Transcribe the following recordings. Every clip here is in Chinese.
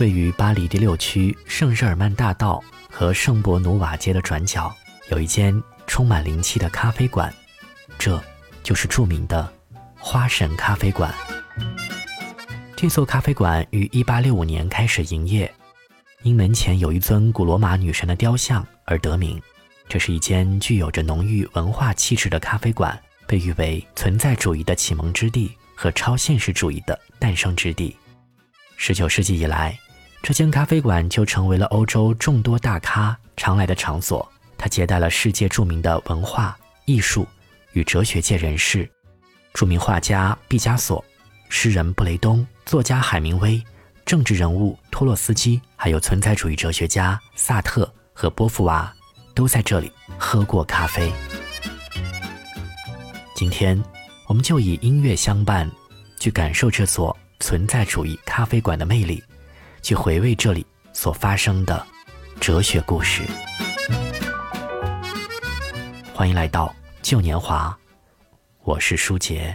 位于巴黎第六区圣日耳曼大道和圣伯努瓦街的转角，有一间充满灵气的咖啡馆，这就是著名的花神咖啡馆。这座咖啡馆于1865年开始营业，因门前有一尊古罗马女神的雕像而得名。这是一间具有着浓郁文化气质的咖啡馆，被誉为存在主义的启蒙之地和超现实主义的诞生之地。19世纪以来，这间咖啡馆就成为了欧洲众多大咖常来的场所。它接待了世界著名的文化艺术与哲学界人士，著名画家毕加索、诗人布雷东、作家海明威、政治人物托洛斯基，还有存在主义哲学家萨特和波伏娃，都在这里喝过咖啡。今天，我们就以音乐相伴，去感受这座存在主义咖啡馆的魅力。去回味这里所发生的哲学故事。欢迎来到旧年华，我是舒杰。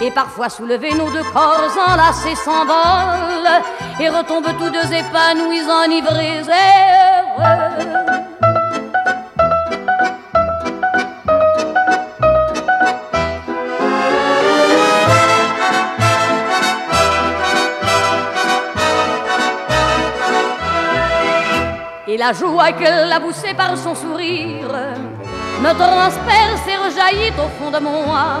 et parfois soulever nos deux corps enlacés s'envolent et retombent tous deux épanouis, enivrés et heureux. Et la joie qu'elle a poussée par son sourire me transperce et rejaillit au fond de moi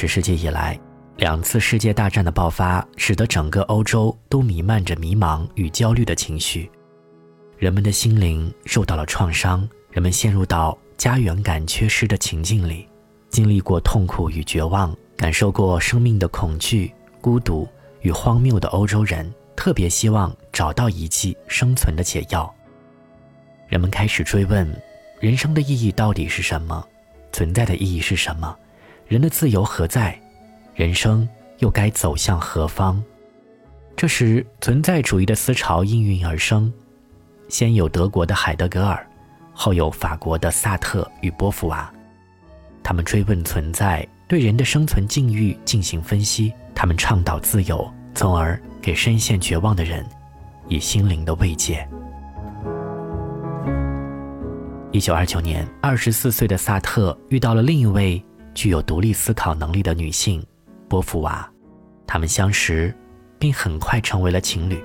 二十世纪以来，两次世界大战的爆发，使得整个欧洲都弥漫着迷茫与焦虑的情绪，人们的心灵受到了创伤，人们陷入到家园感缺失的情境里，经历过痛苦与绝望，感受过生命的恐惧、孤独与荒谬的欧洲人，特别希望找到一剂生存的解药。人们开始追问：人生的意义到底是什么？存在的意义是什么？人的自由何在？人生又该走向何方？这时，存在主义的思潮应运而生，先有德国的海德格尔，后有法国的萨特与波伏娃。他们追问存在，对人的生存境遇进行分析。他们倡导自由，从而给深陷绝望的人以心灵的慰藉。一九二九年，二十四岁的萨特遇到了另一位具有独立思考能力的女性，波伏娃。他们相识，并很快成为了情侣。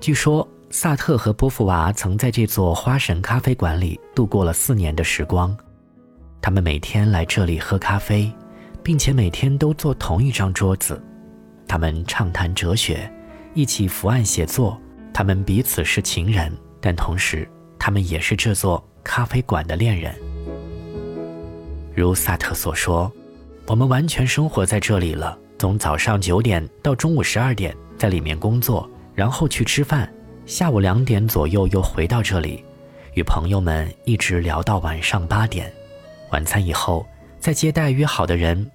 据说，萨特和波伏娃曾在这座花神咖啡馆里度过了四年的时光。他们每天来这里喝咖啡，并且每天都坐同一张桌子。他们畅谈哲学，一起伏案写作。他们彼此是情人，但同时，他们也是这座。咖啡馆的恋人，如萨特所说：“我们完全生活在这里了，从早上九点到中午十二点在里面工作，然后去吃饭，下午两点左右又回到这里，与朋友们一直聊到晚上八点。晚餐以后再接待约好的人。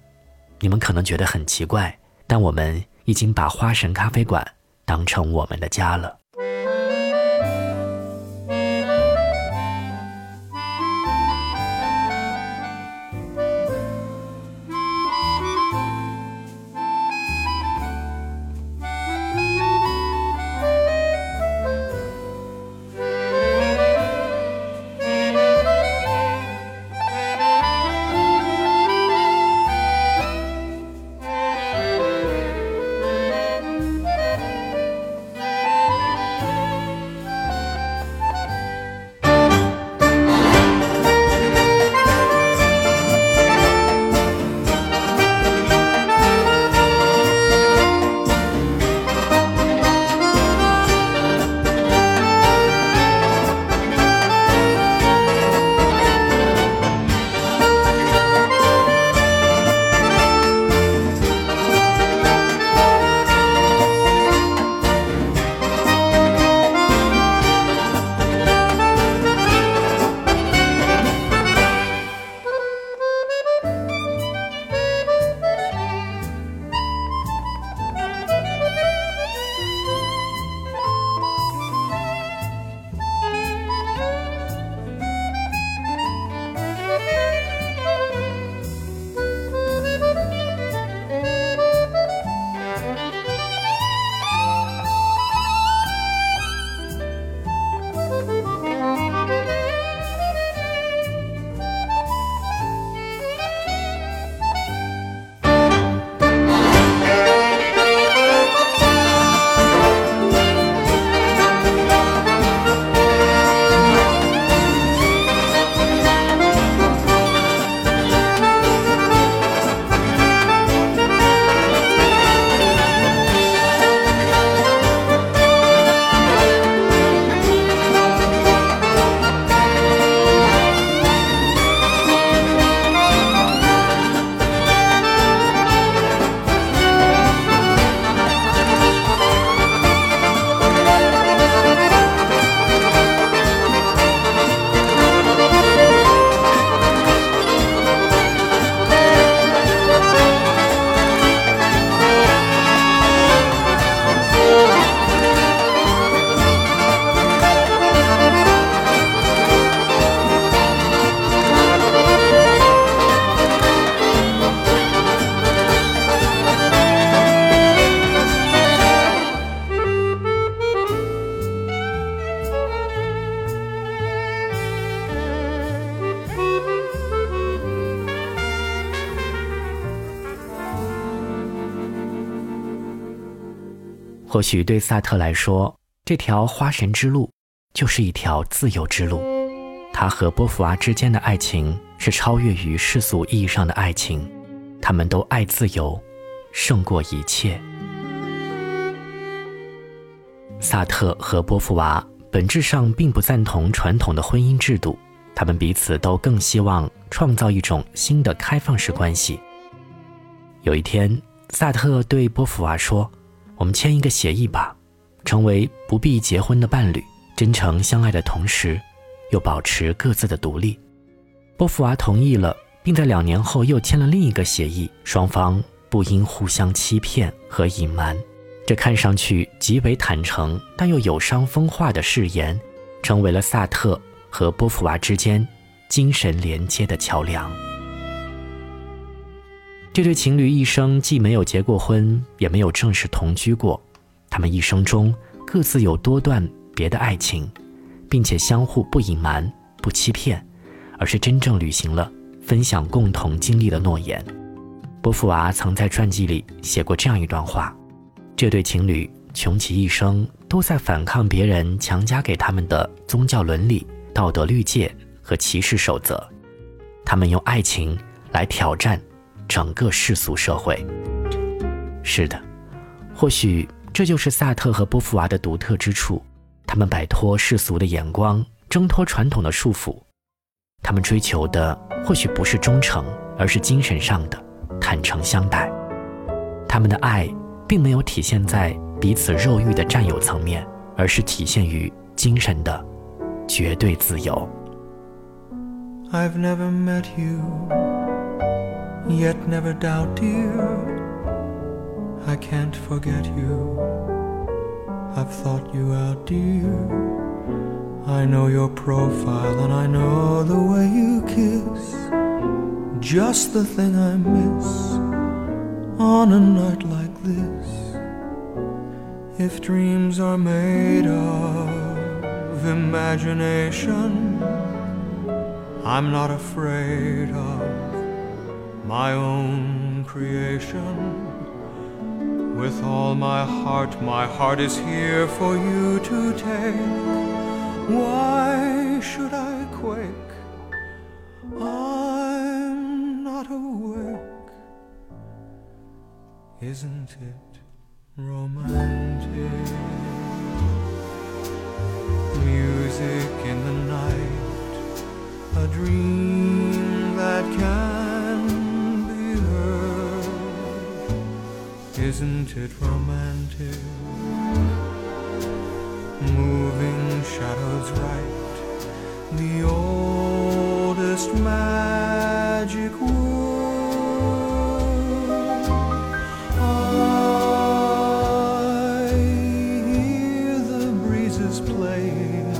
你们可能觉得很奇怪，但我们已经把花神咖啡馆当成我们的家了。”或许对萨特来说，这条花神之路就是一条自由之路。他和波伏娃之间的爱情是超越于世俗意义上的爱情，他们都爱自由，胜过一切。萨特和波伏娃本质上并不赞同传统的婚姻制度，他们彼此都更希望创造一种新的开放式关系。有一天，萨特对波伏娃说。我们签一个协议吧，成为不必结婚的伴侣，真诚相爱的同时，又保持各自的独立。波伏娃同意了，并在两年后又签了另一个协议，双方不应互相欺骗和隐瞒。这看上去极为坦诚，但又有伤风化的誓言，成为了萨特和波伏娃之间精神连接的桥梁。这对情侣一生既没有结过婚，也没有正式同居过。他们一生中各自有多段别的爱情，并且相互不隐瞒、不欺骗，而是真正履行了分享共同经历的诺言。波伏娃曾在传记里写过这样一段话：这对情侣穷其一生都在反抗别人强加给他们的宗教伦理、道德律戒和歧视守则，他们用爱情来挑战整个世俗社会。是的，或许这就是萨特和波伏娃的独特之处。他们摆脱世俗的眼光，挣脱传统的束缚。他们追求的或许不是忠诚，而是精神上的坦诚相待。他们的爱并没有体现在彼此肉欲的占有层面，而是体现于精神的绝对自由。I've never met you, yet never doubt dear. I can't forget you. I've thought you out, dear. I know your profile and I know the way you kiss. Just the thing I miss on a night like this. If dreams are made of imagination, I'm not afraid of my own creation. With all my heart, my heart is here for you to take. Why should I quake? I'm not awake. Isn't it romantic? Music in the night, a dream Isn't it romantic? moving shadows right, the oldest magic word. I hear the breezes playing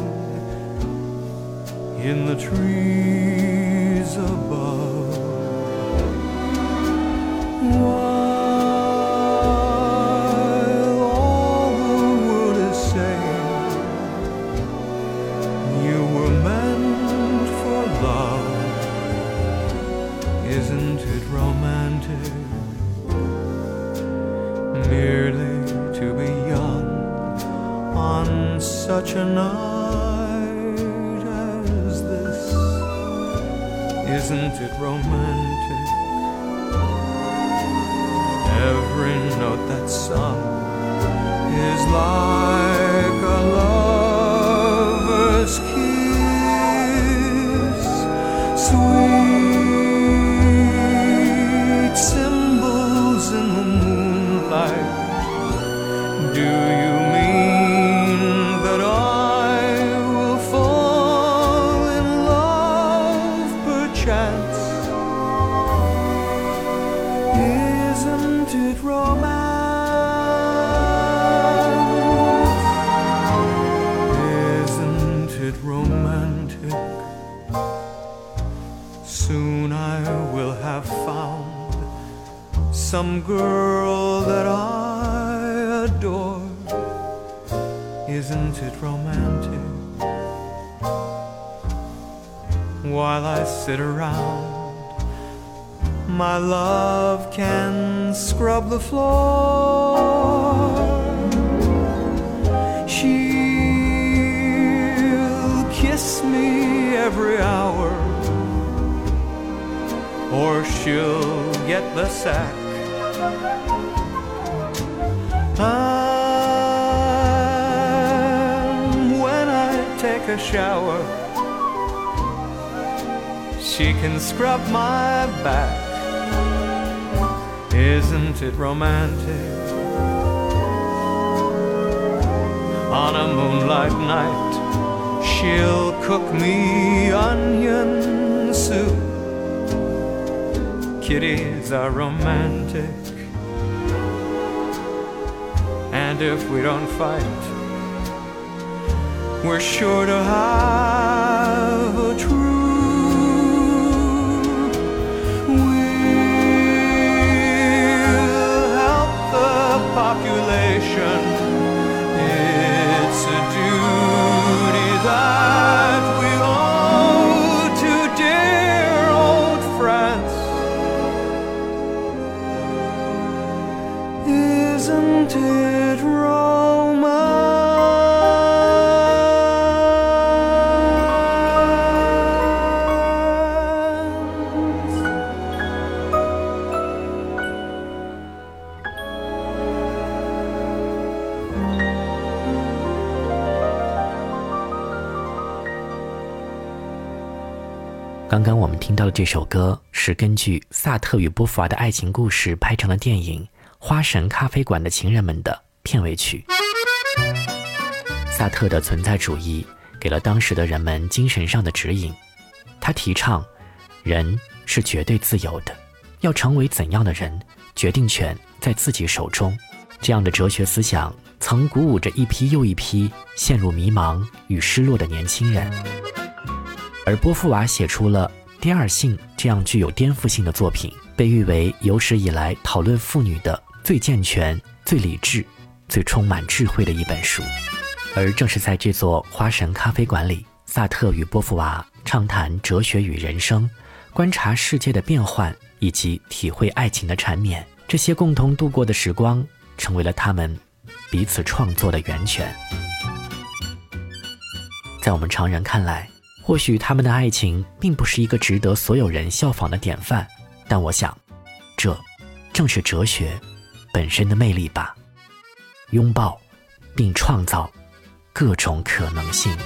in the trees Merely to be young on such a night as this. Isn't it romantic? Every note that's sung is like a lover's kiss. Sweet It romance? Isn't it romantic? Soon I will have found some girl that I adore. Isn't it romantic? While I sit around my love can scrub the floor. She'll kiss me every hour, or she'll get the sack. And when I take a shower, she can scrub my back. Isn't it romantic? On a moonlight night, she'll cook me onion soup. Kitties are romantic. And if we don't fight, we're sure to have 刚刚我们听到的这首歌是根据萨特与波伏娃的爱情故事拍成了电影《花神咖啡馆的情人们》的片尾曲。萨特的存在主义给了当时的人们精神上的指引，他提倡人是绝对自由的，要成为怎样的人，决定权在自己手中。这样的哲学思想曾鼓舞着一批又一批陷入迷茫与失落的年轻人。而波伏娃写出了《第二性》这样具有颠覆性的作品，被誉为有史以来讨论妇女的最健全、最理智、最充满智慧的一本书。而正是在这座花神咖啡馆里，萨特与波伏娃畅谈哲学与人生，观察世界的变幻，以及体会爱情的缠绵。这些共同度过的时光，成为了他们彼此创作的源泉。在我们常人看来，或许他们的爱情并不是一个值得所有人效仿的典范，但我想，这正是哲学本身的魅力吧。拥抱，并创造各种可能性。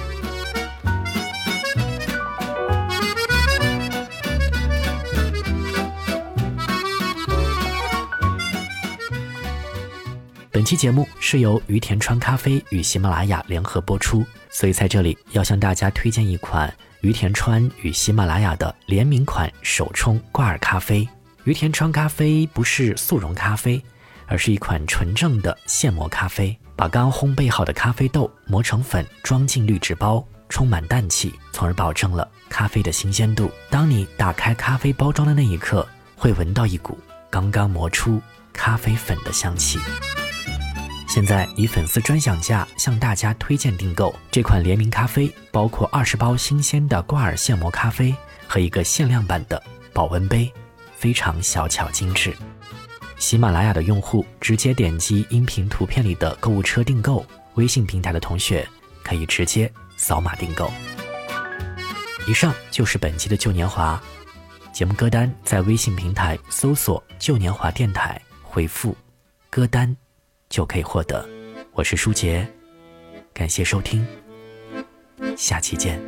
本期节目是由于田川咖啡与喜马拉雅联合播出，所以在这里要向大家推荐一款于田川与喜马拉雅的联名款手冲挂耳咖啡。于田川咖啡不是速溶咖啡，而是一款纯正的现磨咖啡，把刚烘焙好的咖啡豆磨成粉，装进滤纸包，充满氮气，从而保证了咖啡的新鲜度。当你打开咖啡包装的那一刻，会闻到一股刚刚磨出咖啡粉的香气。现在以粉丝专享价向大家推荐订购这款联名咖啡，包括二十包新鲜的挂耳现磨咖啡和一个限量版的保温杯，非常小巧精致。喜马拉雅的用户直接点击音频图片里的购物车订购，微信平台的同学可以直接扫码订购。以上就是本期的旧年华节目歌单，在微信平台搜索“旧年华电台”，回复“歌单”。就可以获得。我是舒杰，感谢收听，下期见。